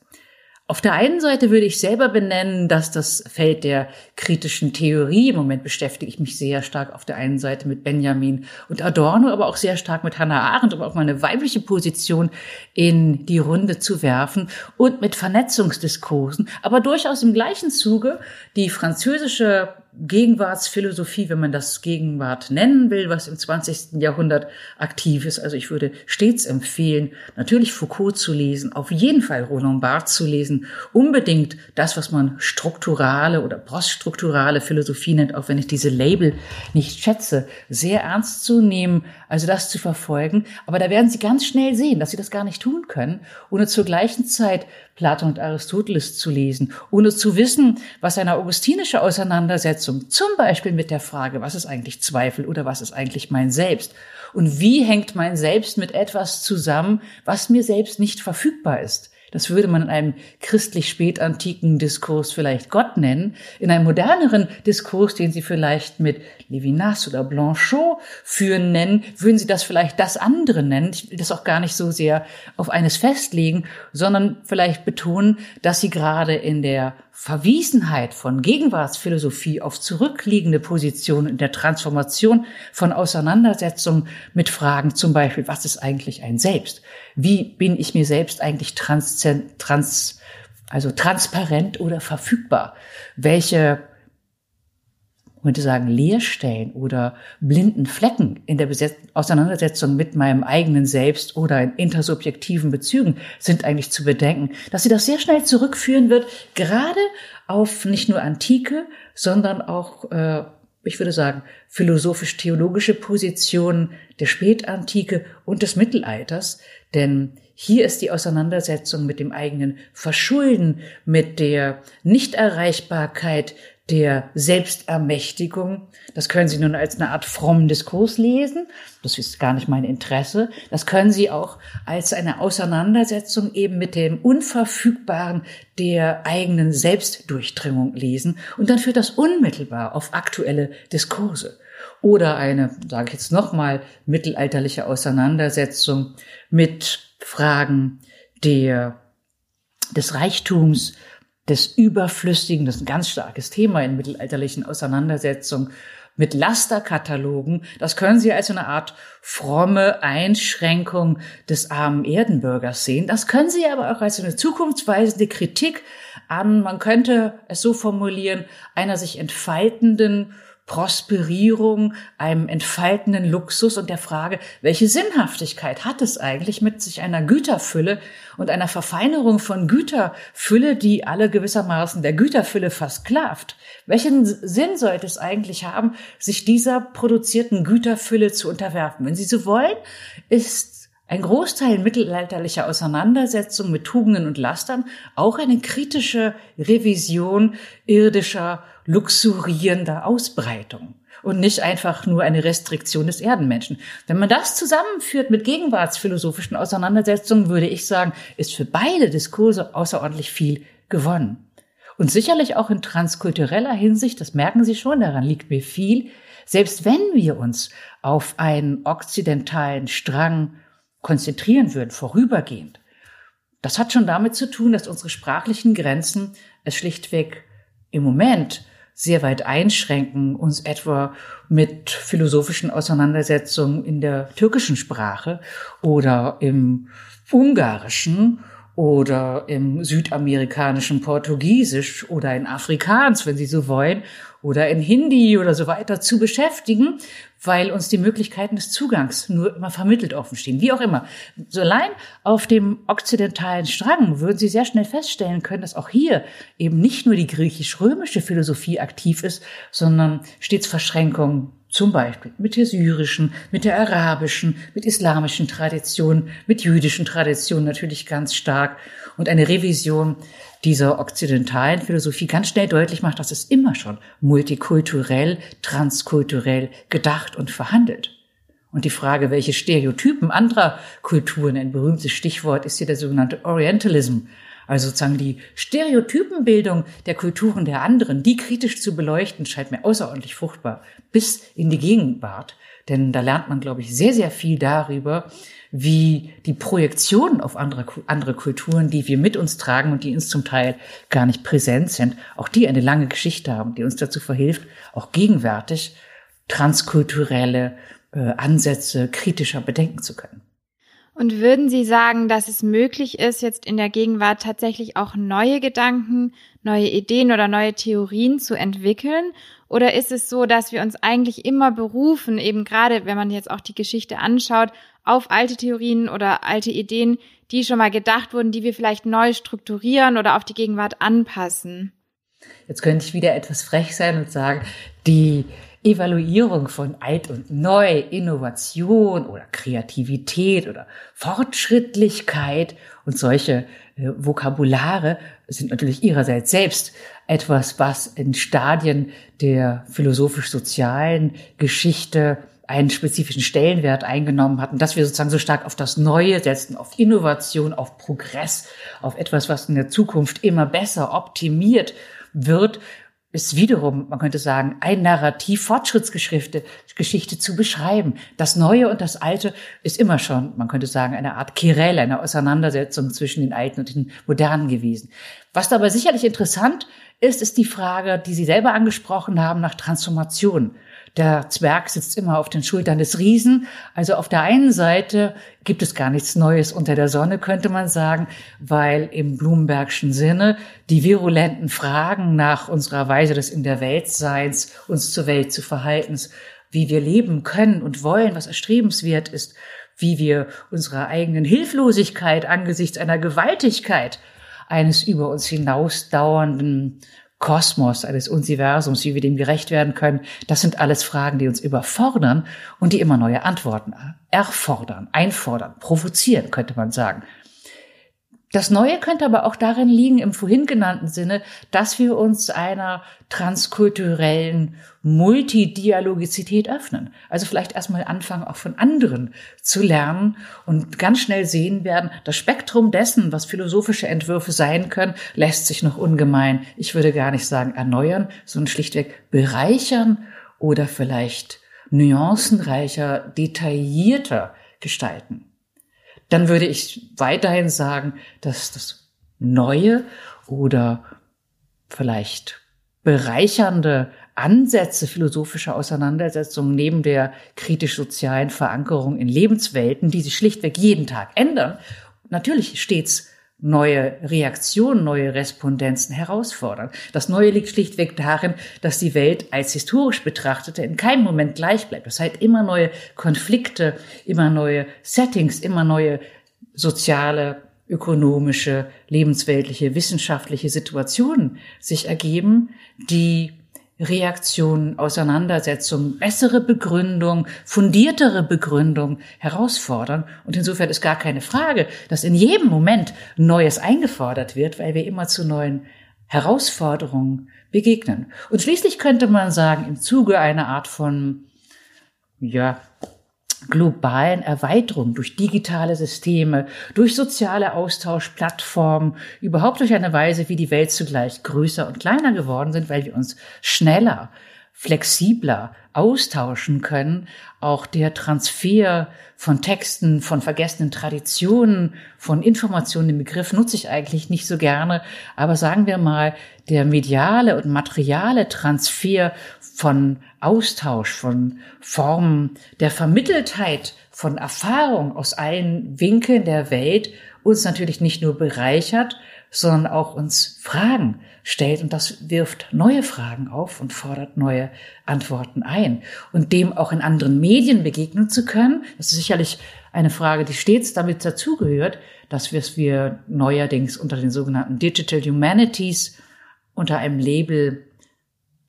Auf der einen Seite würde ich selber benennen, dass das Feld der kritischen Theorie, im Moment beschäftige ich mich sehr stark auf der einen Seite mit Benjamin und Adorno, aber auch sehr stark mit Hannah Arendt, um auch mal eine weibliche Position in die Runde zu werfen und mit Vernetzungsdiskursen, aber durchaus im gleichen Zuge die französische Gegenwartsphilosophie, wenn man das Gegenwart nennen will, was im 20. Jahrhundert aktiv ist. Also ich würde stets empfehlen, natürlich Foucault zu lesen, auf jeden Fall Roland Barthes zu lesen, unbedingt das, was man strukturale oder poststrukturale Philosophie nennt, auch wenn ich diese Label nicht schätze, sehr ernst zu nehmen, also das zu verfolgen. Aber da werden Sie ganz schnell sehen, dass Sie das gar nicht tun können, ohne zur gleichen Zeit Platon und Aristoteles zu lesen, ohne zu wissen, was eine augustinische Auseinandersetzung zum Beispiel mit der Frage, was ist eigentlich Zweifel oder was ist eigentlich mein Selbst und wie hängt mein Selbst mit etwas zusammen, was mir selbst nicht verfügbar ist. Das würde man in einem christlich spätantiken Diskurs vielleicht Gott nennen. In einem moderneren Diskurs, den Sie vielleicht mit Levinas oder Blanchot führen nennen, würden Sie das vielleicht das andere nennen. Ich will das auch gar nicht so sehr auf eines festlegen, sondern vielleicht betonen, dass Sie gerade in der Verwiesenheit von Gegenwartsphilosophie auf zurückliegende Positionen in der Transformation von Auseinandersetzungen mit Fragen, zum Beispiel, was ist eigentlich ein Selbst? Wie bin ich mir selbst eigentlich trans, trans also transparent oder verfügbar? Welche könnte sagen, Leerstellen oder blinden Flecken in der Besetz Auseinandersetzung mit meinem eigenen Selbst oder in intersubjektiven Bezügen sind eigentlich zu bedenken, dass sie das sehr schnell zurückführen wird, gerade auf nicht nur antike, sondern auch, äh, ich würde sagen, philosophisch-theologische Positionen der Spätantike und des Mittelalters. Denn hier ist die Auseinandersetzung mit dem eigenen Verschulden, mit der Nichterreichbarkeit der Selbstermächtigung. Das können Sie nun als eine Art frommen Diskurs lesen. Das ist gar nicht mein Interesse. Das können Sie auch als eine Auseinandersetzung eben mit dem Unverfügbaren der eigenen Selbstdurchdringung lesen. Und dann führt das unmittelbar auf aktuelle Diskurse. Oder eine, sage ich jetzt nochmal, mittelalterliche Auseinandersetzung mit Fragen der, des Reichtums, des Überflüssigen, das ist ein ganz starkes Thema in mittelalterlichen Auseinandersetzungen mit Lasterkatalogen. Das können Sie als eine Art fromme Einschränkung des armen Erdenbürgers sehen. Das können Sie aber auch als eine zukunftsweisende Kritik an, man könnte es so formulieren, einer sich entfaltenden Prosperierung, einem entfaltenden Luxus und der Frage, welche Sinnhaftigkeit hat es eigentlich mit sich einer Güterfülle und einer Verfeinerung von Güterfülle, die alle gewissermaßen der Güterfülle versklavt? Welchen Sinn sollte es eigentlich haben, sich dieser produzierten Güterfülle zu unterwerfen? Wenn Sie so wollen, ist ein Großteil mittelalterlicher Auseinandersetzung mit Tugenden und Lastern auch eine kritische Revision irdischer luxurierender Ausbreitung. und nicht einfach nur eine Restriktion des Erdenmenschen. Wenn man das zusammenführt mit gegenwartsphilosophischen Auseinandersetzungen, würde ich sagen, ist für beide Diskurse außerordentlich viel gewonnen. Und sicherlich auch in transkultureller Hinsicht, das merken Sie schon, daran liegt mir viel, selbst wenn wir uns auf einen okzidentalen Strang konzentrieren würden, vorübergehend, das hat schon damit zu tun, dass unsere sprachlichen Grenzen es schlichtweg im Moment sehr weit einschränken, uns etwa mit philosophischen Auseinandersetzungen in der türkischen Sprache oder im ungarischen oder im südamerikanischen Portugiesisch oder in Afrikaans, wenn Sie so wollen, oder in Hindi oder so weiter zu beschäftigen, weil uns die Möglichkeiten des Zugangs nur immer vermittelt offen stehen. Wie auch immer. So allein auf dem okzidentalen Strang würden Sie sehr schnell feststellen können, dass auch hier eben nicht nur die griechisch-römische Philosophie aktiv ist, sondern stets Verschränkungen zum Beispiel mit der syrischen, mit der arabischen, mit islamischen Tradition, mit jüdischen Traditionen natürlich ganz stark und eine Revision dieser okzidentalen Philosophie ganz schnell deutlich macht, dass es immer schon multikulturell, transkulturell gedacht und verhandelt. Und die Frage, welche Stereotypen anderer Kulturen, ein berühmtes Stichwort ist hier der sogenannte Orientalism, also sozusagen die Stereotypenbildung der Kulturen der anderen, die kritisch zu beleuchten, scheint mir außerordentlich fruchtbar bis in die Gegenwart. Denn da lernt man, glaube ich, sehr, sehr viel darüber, wie die Projektionen auf andere, andere Kulturen, die wir mit uns tragen und die uns zum Teil gar nicht präsent sind, auch die eine lange Geschichte haben, die uns dazu verhilft, auch gegenwärtig transkulturelle äh, Ansätze kritischer bedenken zu können. Und würden Sie sagen, dass es möglich ist, jetzt in der Gegenwart tatsächlich auch neue Gedanken, neue Ideen oder neue Theorien zu entwickeln? Oder ist es so, dass wir uns eigentlich immer berufen, eben gerade wenn man jetzt auch die Geschichte anschaut, auf alte Theorien oder alte Ideen, die schon mal gedacht wurden, die wir vielleicht neu strukturieren oder auf die Gegenwart anpassen? Jetzt könnte ich wieder etwas frech sein und sagen, die Evaluierung von alt und neu, Innovation oder Kreativität oder Fortschrittlichkeit. Und solche äh, Vokabulare sind natürlich ihrerseits selbst etwas, was in Stadien der philosophisch-sozialen Geschichte einen spezifischen Stellenwert eingenommen hatten, dass wir sozusagen so stark auf das Neue setzen, auf Innovation, auf Progress, auf etwas, was in der Zukunft immer besser optimiert wird, ist wiederum, man könnte sagen, ein Narrativ, Fortschrittsgeschichte Geschichte zu beschreiben. Das Neue und das Alte ist immer schon, man könnte sagen, eine Art Querelle, eine Auseinandersetzung zwischen den Alten und den Modernen gewesen. Was dabei sicherlich interessant ist, ist die Frage, die Sie selber angesprochen haben, nach Transformation. Der Zwerg sitzt immer auf den Schultern des Riesen. Also auf der einen Seite gibt es gar nichts Neues unter der Sonne, könnte man sagen, weil im Blumenbergschen Sinne die virulenten Fragen nach unserer Weise des in der Weltseins, uns zur Welt zu verhaltens, wie wir leben können und wollen, was erstrebenswert ist, wie wir unserer eigenen Hilflosigkeit angesichts einer Gewaltigkeit eines über uns hinausdauernden Kosmos, eines Universums, wie wir dem gerecht werden können, das sind alles Fragen, die uns überfordern und die immer neue Antworten erfordern, einfordern, provozieren, könnte man sagen. Das Neue könnte aber auch darin liegen, im vorhin genannten Sinne, dass wir uns einer transkulturellen Multidialogizität öffnen. Also vielleicht erstmal anfangen, auch von anderen zu lernen und ganz schnell sehen werden, das Spektrum dessen, was philosophische Entwürfe sein können, lässt sich noch ungemein, ich würde gar nicht sagen erneuern, sondern schlichtweg bereichern oder vielleicht nuancenreicher, detaillierter gestalten dann würde ich weiterhin sagen, dass das neue oder vielleicht bereichernde Ansätze philosophischer Auseinandersetzungen neben der kritisch-sozialen Verankerung in Lebenswelten, die sich schlichtweg jeden Tag ändern, natürlich stets neue Reaktionen, neue Respondenzen herausfordern. Das Neue liegt schlichtweg darin, dass die Welt als historisch betrachtete in keinem Moment gleich bleibt. Das heißt, immer neue Konflikte, immer neue Settings, immer neue soziale, ökonomische, lebensweltliche, wissenschaftliche Situationen sich ergeben, die Reaktionen, Auseinandersetzungen, bessere Begründung, fundiertere Begründung herausfordern. Und insofern ist gar keine Frage, dass in jedem Moment Neues eingefordert wird, weil wir immer zu neuen Herausforderungen begegnen. Und schließlich könnte man sagen, im Zuge einer Art von, ja, globalen Erweiterung durch digitale Systeme, durch soziale Austauschplattformen, überhaupt durch eine Weise, wie die Welt zugleich größer und kleiner geworden sind, weil wir uns schneller, flexibler austauschen können, auch der Transfer von Texten, von vergessenen Traditionen, von Informationen im Begriff nutze ich eigentlich nicht so gerne, aber sagen wir mal, der mediale und materiale Transfer von Austausch, von Formen der Vermitteltheit von Erfahrung aus allen Winkeln der Welt uns natürlich nicht nur bereichert, sondern auch uns Fragen stellt und das wirft neue Fragen auf und fordert neue Antworten ein. Und dem auch in anderen Medien begegnen zu können, das ist sicherlich eine Frage, die stets damit dazugehört, dass wir neuerdings unter den sogenannten Digital Humanities unter einem Label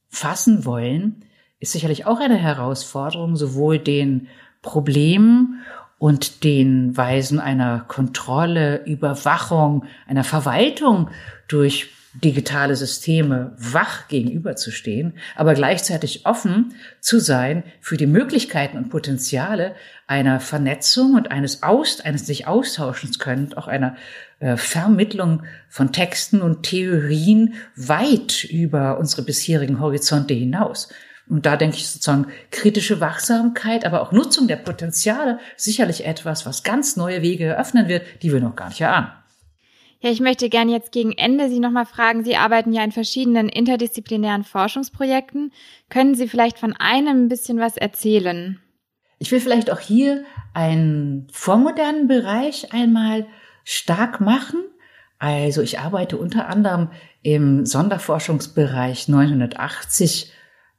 fassen wollen, ist sicherlich auch eine Herausforderung, sowohl den Problemen und den Weisen einer Kontrolle, Überwachung, einer Verwaltung durch digitale Systeme wach gegenüberzustehen, aber gleichzeitig offen zu sein für die Möglichkeiten und Potenziale einer Vernetzung und eines Aus, eines sich austauschens können, auch einer äh, Vermittlung von Texten und Theorien weit über unsere bisherigen Horizonte hinaus. Und da denke ich sozusagen kritische Wachsamkeit, aber auch Nutzung der Potenziale sicherlich etwas, was ganz neue Wege eröffnen wird, die wir noch gar nicht erahnen. Ja, ich möchte gerne jetzt gegen Ende Sie nochmal fragen. Sie arbeiten ja in verschiedenen interdisziplinären Forschungsprojekten. Können Sie vielleicht von einem ein bisschen was erzählen? Ich will vielleicht auch hier einen vormodernen Bereich einmal stark machen. Also ich arbeite unter anderem im Sonderforschungsbereich 980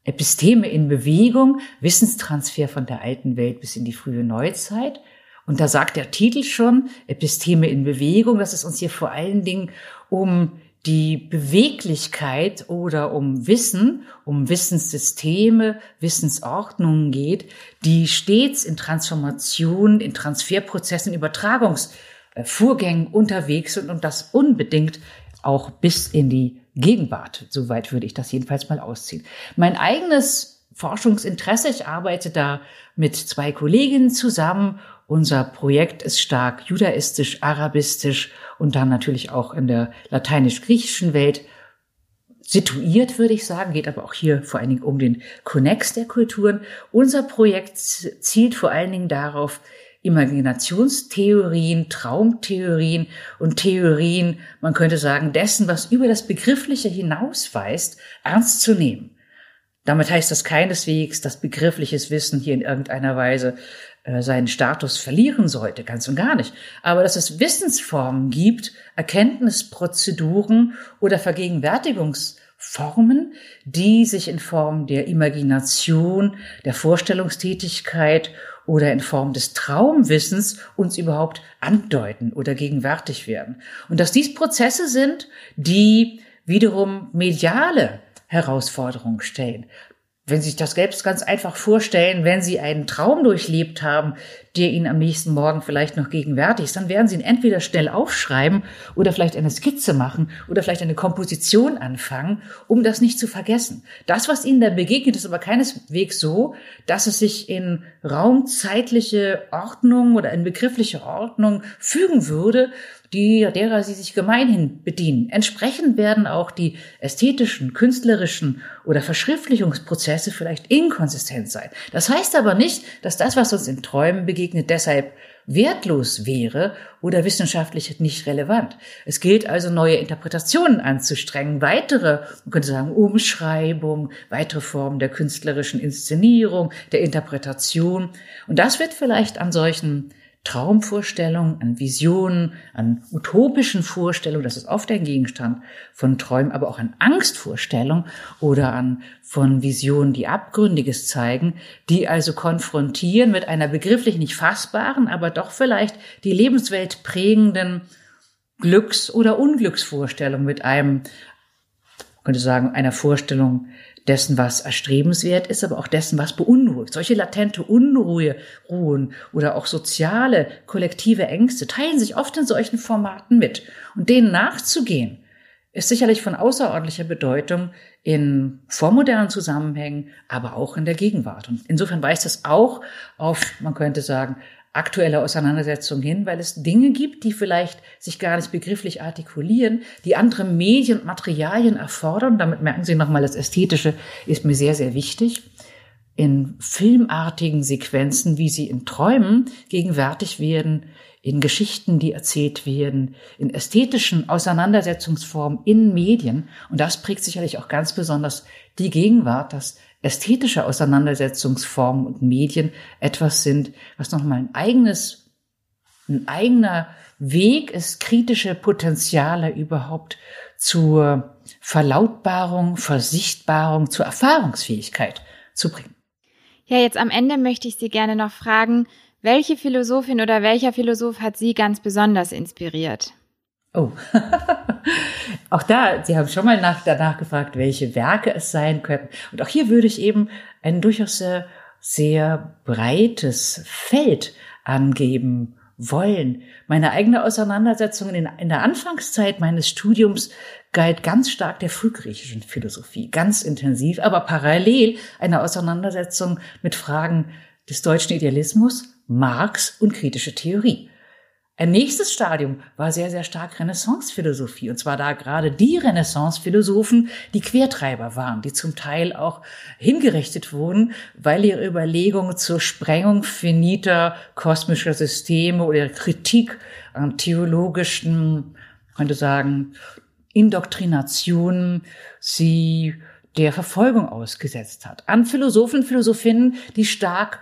Episteme in Bewegung, Wissenstransfer von der alten Welt bis in die frühe Neuzeit. Und da sagt der Titel schon, Episteme in Bewegung, dass es uns hier vor allen Dingen um die Beweglichkeit oder um Wissen, um Wissenssysteme, Wissensordnungen geht, die stets in Transformationen, in Transferprozessen, Übertragungsvorgängen unterwegs sind und das unbedingt auch bis in die Gegenwart. Soweit würde ich das jedenfalls mal ausziehen. Mein eigenes Forschungsinteresse, ich arbeite da mit zwei Kolleginnen zusammen unser Projekt ist stark judaistisch, arabistisch und dann natürlich auch in der lateinisch-griechischen Welt situiert, würde ich sagen, geht aber auch hier vor allen Dingen um den Konnex der Kulturen. Unser Projekt zielt vor allen Dingen darauf, Imaginationstheorien, Traumtheorien und Theorien, man könnte sagen, dessen, was über das Begriffliche hinausweist, ernst zu nehmen. Damit heißt das keineswegs, dass begriffliches Wissen hier in irgendeiner Weise äh, seinen Status verlieren sollte, ganz und gar nicht. Aber dass es Wissensformen gibt, Erkenntnisprozeduren oder Vergegenwärtigungsformen, die sich in Form der Imagination, der Vorstellungstätigkeit oder in Form des Traumwissens uns überhaupt andeuten oder gegenwärtig werden. Und dass dies Prozesse sind, die wiederum mediale Herausforderungen stellen wenn Sie sich das selbst ganz einfach vorstellen, wenn Sie einen Traum durchlebt haben, der Ihnen am nächsten Morgen vielleicht noch gegenwärtig ist, dann werden Sie ihn entweder schnell aufschreiben oder vielleicht eine Skizze machen oder vielleicht eine Komposition anfangen, um das nicht zu vergessen. Das, was Ihnen da begegnet, ist aber keineswegs so, dass es sich in raumzeitliche Ordnung oder in begriffliche Ordnung fügen würde, die, derer sie sich gemeinhin bedienen. Entsprechend werden auch die ästhetischen, künstlerischen oder Verschriftlichungsprozesse vielleicht inkonsistent sein. Das heißt aber nicht, dass das, was uns in Träumen begegnet, deshalb wertlos wäre oder wissenschaftlich nicht relevant. Es gilt also, neue Interpretationen anzustrengen, weitere, man könnte sagen, Umschreibung, weitere Formen der künstlerischen Inszenierung, der Interpretation. Und das wird vielleicht an solchen Traumvorstellungen, an Visionen, an utopischen Vorstellungen, das ist oft ein Gegenstand von Träumen, aber auch an Angstvorstellungen oder an von Visionen, die Abgründiges zeigen, die also konfrontieren mit einer begrifflich nicht fassbaren, aber doch vielleicht die Lebenswelt prägenden Glücks- oder Unglücksvorstellung mit einem, könnte sagen, einer Vorstellung dessen, was erstrebenswert ist, aber auch dessen, was beunruhigt. Solche latente Unruhe, Ruhen oder auch soziale, kollektive Ängste teilen sich oft in solchen Formaten mit. Und denen nachzugehen, ist sicherlich von außerordentlicher Bedeutung in vormodernen Zusammenhängen, aber auch in der Gegenwart. Und insofern weist es auch auf, man könnte sagen, aktuelle Auseinandersetzungen hin, weil es Dinge gibt, die vielleicht sich gar nicht begrifflich artikulieren, die andere Medien und Materialien erfordern. Damit merken Sie nochmal, das Ästhetische ist mir sehr, sehr wichtig. In filmartigen Sequenzen, wie sie in Träumen gegenwärtig werden, in Geschichten, die erzählt werden, in ästhetischen Auseinandersetzungsformen in Medien. Und das prägt sicherlich auch ganz besonders die Gegenwart, dass ästhetische Auseinandersetzungsformen und Medien etwas sind, was nochmal ein eigenes, ein eigener Weg ist, kritische Potenziale überhaupt zur Verlautbarung, Versichtbarung, zur Erfahrungsfähigkeit zu bringen. Ja, jetzt am Ende möchte ich Sie gerne noch fragen, welche Philosophin oder welcher Philosoph hat Sie ganz besonders inspiriert? Oh, auch da, Sie haben schon mal nach, danach gefragt, welche Werke es sein könnten. Und auch hier würde ich eben ein durchaus sehr, sehr breites Feld angeben wollen. Meine eigene Auseinandersetzung in, in der Anfangszeit meines Studiums galt ganz stark der frühgriechischen Philosophie, ganz intensiv, aber parallel eine Auseinandersetzung mit Fragen des deutschen Idealismus, Marx und kritische Theorie. Ein nächstes Stadium war sehr, sehr stark Renaissance-Philosophie. Und zwar da gerade die Renaissance-Philosophen, die Quertreiber waren, die zum Teil auch hingerichtet wurden, weil ihre Überlegungen zur Sprengung finiter kosmischer Systeme oder Kritik an theologischen, könnte sagen, Indoktrinationen sie der Verfolgung ausgesetzt hat. An Philosophen, Philosophinnen, die stark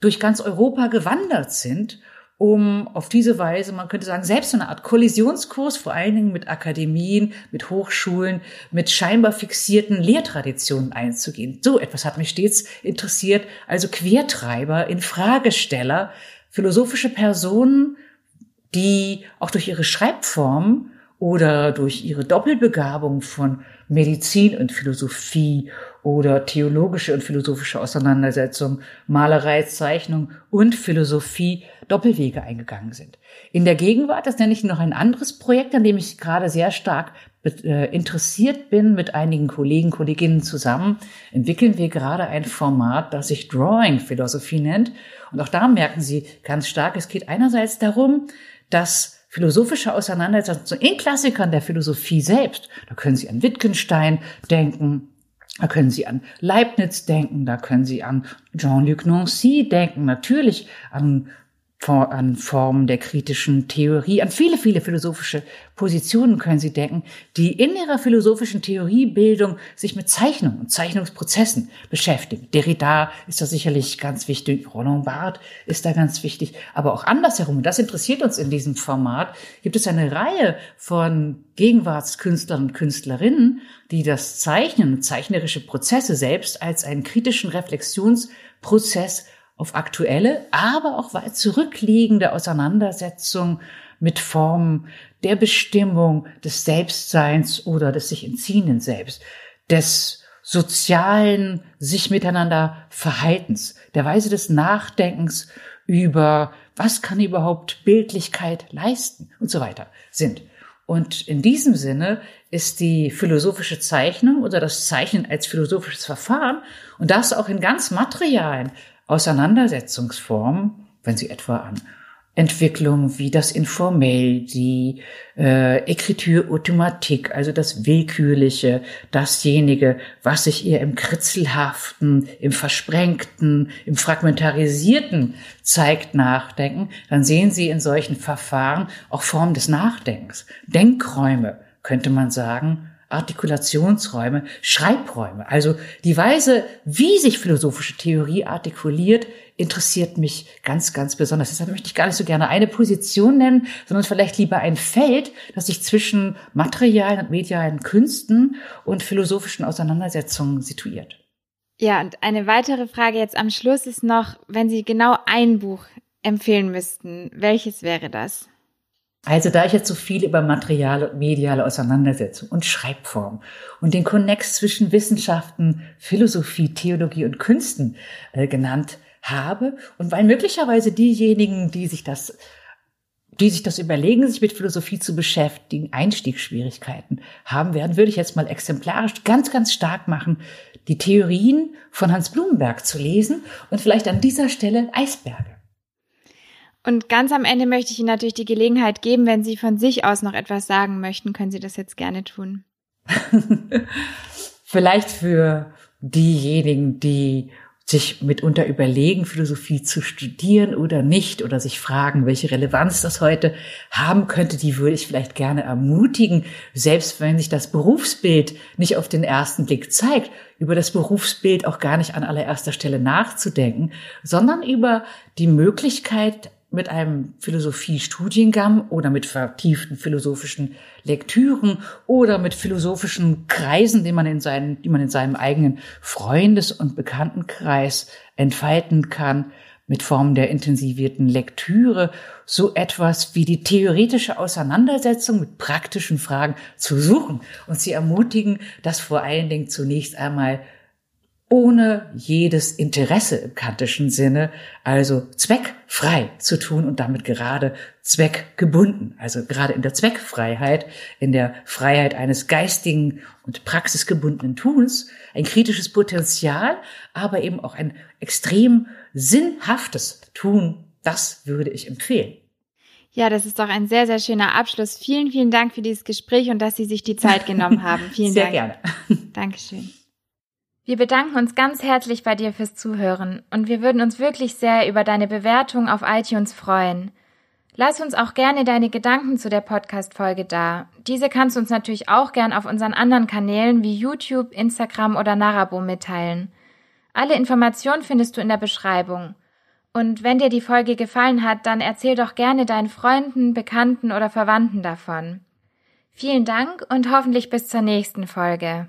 durch ganz Europa gewandert sind um auf diese Weise, man könnte sagen, selbst so eine Art Kollisionskurs, vor allen Dingen mit Akademien, mit Hochschulen, mit scheinbar fixierten Lehrtraditionen einzugehen. So etwas hat mich stets interessiert. Also Quertreiber, Infragesteller, philosophische Personen, die auch durch ihre Schreibform oder durch ihre Doppelbegabung von Medizin und Philosophie oder theologische und philosophische Auseinandersetzung, Malerei, Zeichnung und Philosophie Doppelwege eingegangen sind. In der Gegenwart, das nenne ich noch ein anderes Projekt, an dem ich gerade sehr stark äh, interessiert bin, mit einigen Kollegen, Kolleginnen zusammen, entwickeln wir gerade ein Format, das sich Drawing Philosophie nennt. Und auch da merken Sie ganz stark, es geht einerseits darum, dass philosophische Auseinandersetzung in Klassikern der Philosophie selbst. Da können Sie an Wittgenstein denken, da können Sie an Leibniz denken, da können Sie an Jean-Luc Nancy denken, natürlich an an Formen der kritischen Theorie, an viele, viele philosophische Positionen können Sie denken, die in ihrer philosophischen Theoriebildung sich mit Zeichnung und Zeichnungsprozessen beschäftigen. Derrida ist da sicherlich ganz wichtig, Roland Barthes ist da ganz wichtig, aber auch andersherum, und das interessiert uns in diesem Format, gibt es eine Reihe von Gegenwartskünstlern und Künstlerinnen, die das Zeichnen und zeichnerische Prozesse selbst als einen kritischen Reflexionsprozess auf aktuelle, aber auch weit zurückliegende Auseinandersetzung mit Formen der Bestimmung des Selbstseins oder des sich entziehenden Selbst, des sozialen sich miteinander Verhaltens, der Weise des Nachdenkens über was kann überhaupt Bildlichkeit leisten und so weiter sind. Und in diesem Sinne ist die philosophische Zeichnung oder das Zeichnen als philosophisches Verfahren und das auch in ganz materialen Auseinandersetzungsform, wenn Sie etwa an Entwicklung wie das Informell, die äh, Écriture automatique, also das Willkürliche, dasjenige, was sich eher im Kritzelhaften, im Versprengten, im Fragmentarisierten zeigt, nachdenken, dann sehen Sie in solchen Verfahren auch Formen des Nachdenkens, Denkräume, könnte man sagen, Artikulationsräume, Schreibräume. Also die Weise, wie sich philosophische Theorie artikuliert, interessiert mich ganz, ganz besonders. Deshalb möchte ich gar nicht so gerne eine Position nennen, sondern vielleicht lieber ein Feld, das sich zwischen materialen und medialen Künsten und philosophischen Auseinandersetzungen situiert. Ja, und eine weitere Frage jetzt am Schluss ist noch, wenn Sie genau ein Buch empfehlen müssten, welches wäre das? Also da ich jetzt so viel über materiale und mediale Auseinandersetzung und Schreibform und den Konnex zwischen Wissenschaften, Philosophie, Theologie und Künsten äh, genannt habe und weil möglicherweise diejenigen, die sich das die sich das überlegen, sich mit Philosophie zu beschäftigen, Einstiegsschwierigkeiten haben werden, würde ich jetzt mal exemplarisch ganz, ganz stark machen, die Theorien von Hans Blumenberg zu lesen und vielleicht an dieser Stelle Eisberge. Und ganz am Ende möchte ich Ihnen natürlich die Gelegenheit geben, wenn Sie von sich aus noch etwas sagen möchten, können Sie das jetzt gerne tun. Vielleicht für diejenigen, die sich mitunter überlegen, Philosophie zu studieren oder nicht oder sich fragen, welche Relevanz das heute haben könnte, die würde ich vielleicht gerne ermutigen, selbst wenn sich das Berufsbild nicht auf den ersten Blick zeigt, über das Berufsbild auch gar nicht an allererster Stelle nachzudenken, sondern über die Möglichkeit, mit einem Philosophiestudiengang oder mit vertieften philosophischen Lektüren oder mit philosophischen Kreisen, die man in, seinen, die man in seinem eigenen Freundes- und Bekanntenkreis entfalten kann, mit Formen der intensivierten Lektüre, so etwas wie die theoretische Auseinandersetzung mit praktischen Fragen zu suchen und sie ermutigen, das vor allen Dingen zunächst einmal ohne jedes Interesse im kantischen Sinne, also zweckfrei zu tun und damit gerade zweckgebunden, also gerade in der Zweckfreiheit, in der Freiheit eines geistigen und praxisgebundenen Tuns, ein kritisches Potenzial, aber eben auch ein extrem sinnhaftes Tun, das würde ich empfehlen. Ja, das ist doch ein sehr, sehr schöner Abschluss. Vielen, vielen Dank für dieses Gespräch und dass Sie sich die Zeit genommen haben. Vielen sehr Dank. Sehr gerne. Dankeschön. Wir bedanken uns ganz herzlich bei dir fürs Zuhören und wir würden uns wirklich sehr über deine Bewertung auf iTunes freuen. Lass uns auch gerne deine Gedanken zu der Podcast-Folge da. Diese kannst du uns natürlich auch gern auf unseren anderen Kanälen wie YouTube, Instagram oder Narabo mitteilen. Alle Informationen findest du in der Beschreibung. Und wenn dir die Folge gefallen hat, dann erzähl doch gerne deinen Freunden, Bekannten oder Verwandten davon. Vielen Dank und hoffentlich bis zur nächsten Folge.